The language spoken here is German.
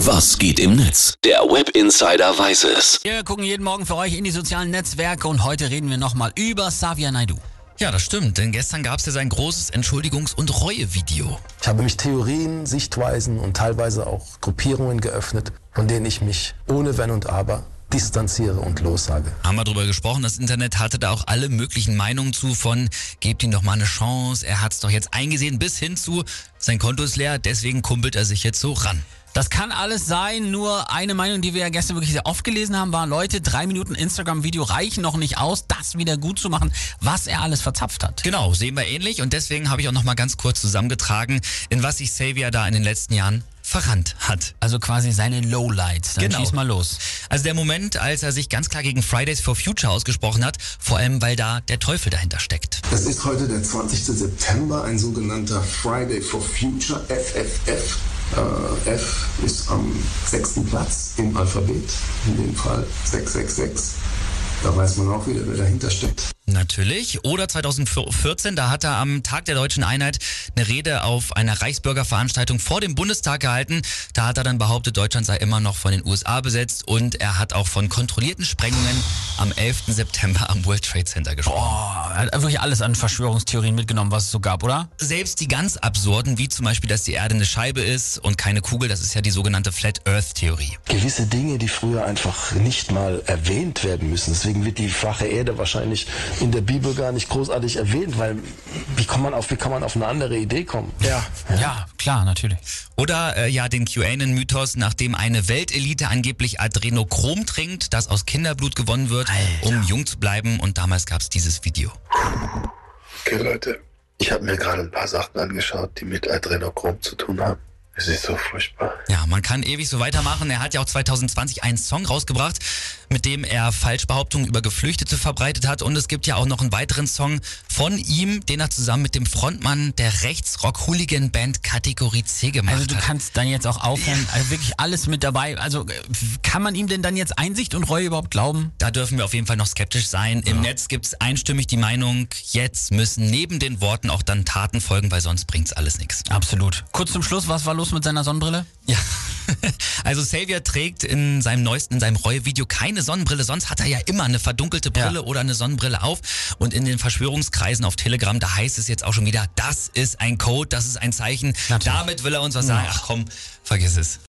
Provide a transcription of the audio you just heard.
Was geht im Netz? Der Web Insider weiß es. Wir gucken jeden Morgen für euch in die sozialen Netzwerke und heute reden wir nochmal über Savia Naidu. Ja, das stimmt, denn gestern gab es ja sein großes Entschuldigungs- und Reue-Video. Ich habe mich Theorien, Sichtweisen und teilweise auch Gruppierungen geöffnet, von denen ich mich ohne Wenn und Aber distanziere und lossage. Haben wir drüber gesprochen, das Internet hatte da auch alle möglichen Meinungen zu von, gebt ihm doch mal eine Chance, er hat es doch jetzt eingesehen, bis hin zu, sein Konto ist leer, deswegen kumpelt er sich jetzt so ran. Das kann alles sein, nur eine Meinung, die wir ja gestern wirklich sehr oft gelesen haben, war, Leute, drei Minuten Instagram-Video reichen noch nicht aus, das wieder gut zu machen, was er alles verzapft hat. Genau, sehen wir ähnlich und deswegen habe ich auch noch mal ganz kurz zusammengetragen, in was sich Xavier da in den letzten Jahren verrannt hat. Also quasi seine Lowlights. Dann Genau. schieß mal los. Also der Moment, als er sich ganz klar gegen Fridays for Future ausgesprochen hat, vor allem weil da der Teufel dahinter steckt. Es ist heute der 20. September, ein sogenannter Friday for Future, FFF. Äh, F ist am sechsten Platz im Alphabet, in dem Fall 666. Da weiß man auch wieder, wer dahinter steckt. Natürlich. Oder 2014, da hat er am Tag der Deutschen Einheit eine Rede auf einer Reichsbürgerveranstaltung vor dem Bundestag gehalten. Da hat er dann behauptet, Deutschland sei immer noch von den USA besetzt und er hat auch von kontrollierten Sprengungen am 11. September am World Trade Center gesprochen. Oh, er hat wirklich alles an Verschwörungstheorien mitgenommen, was es so gab, oder? Selbst die ganz absurden, wie zum Beispiel, dass die Erde eine Scheibe ist und keine Kugel, das ist ja die sogenannte Flat Earth Theorie. Gewisse Dinge, die früher einfach nicht mal erwähnt werden müssen. Deswegen wird die flache Erde wahrscheinlich in der Bibel gar nicht großartig erwähnt, weil wie kann man auf, wie kann man auf eine andere Idee kommen? Ja. Ja, klar, natürlich. Oder äh, ja den QAnon-Mythos, nachdem eine Weltelite angeblich Adrenochrom trinkt, das aus Kinderblut gewonnen wird, Alter. um jung zu bleiben. Und damals gab es dieses Video. Okay, Leute, ich habe mir gerade ein paar Sachen angeschaut, die mit Adrenochrom zu tun haben. Es ist so furchtbar. Ja, man kann ewig so weitermachen. Er hat ja auch 2020 einen Song rausgebracht, mit dem er Falschbehauptungen über Geflüchtete verbreitet hat. Und es gibt ja auch noch einen weiteren Song von ihm, den er zusammen mit dem Frontmann der Rechtsrock-Hooligan-Band Kategorie C gemacht Also du hat. kannst dann jetzt auch aufhören, also wirklich alles mit dabei. Also äh, kann man ihm denn dann jetzt Einsicht und Reue überhaupt glauben? Da dürfen wir auf jeden Fall noch skeptisch sein. Im Netz gibt's einstimmig die Meinung, jetzt müssen neben den Worten auch dann Taten folgen, weil sonst bringt's alles nichts. Absolut. Kurz zum Schluss, was war los mit seiner Sonnenbrille? Ja. Also Xavier trägt in seinem neuesten, in seinem Reue-Video keine Sonnenbrille. Sonst hat er ja immer eine verdunkelte Brille Ja. oder eine Sonnenbrille auf. Und in den Verschwörungskreisen auf Telegram, da heißt es jetzt auch schon wieder, das ist ein Code, das ist ein Zeichen. Natürlich. Damit will er uns was sagen. Ach komm, vergiss es.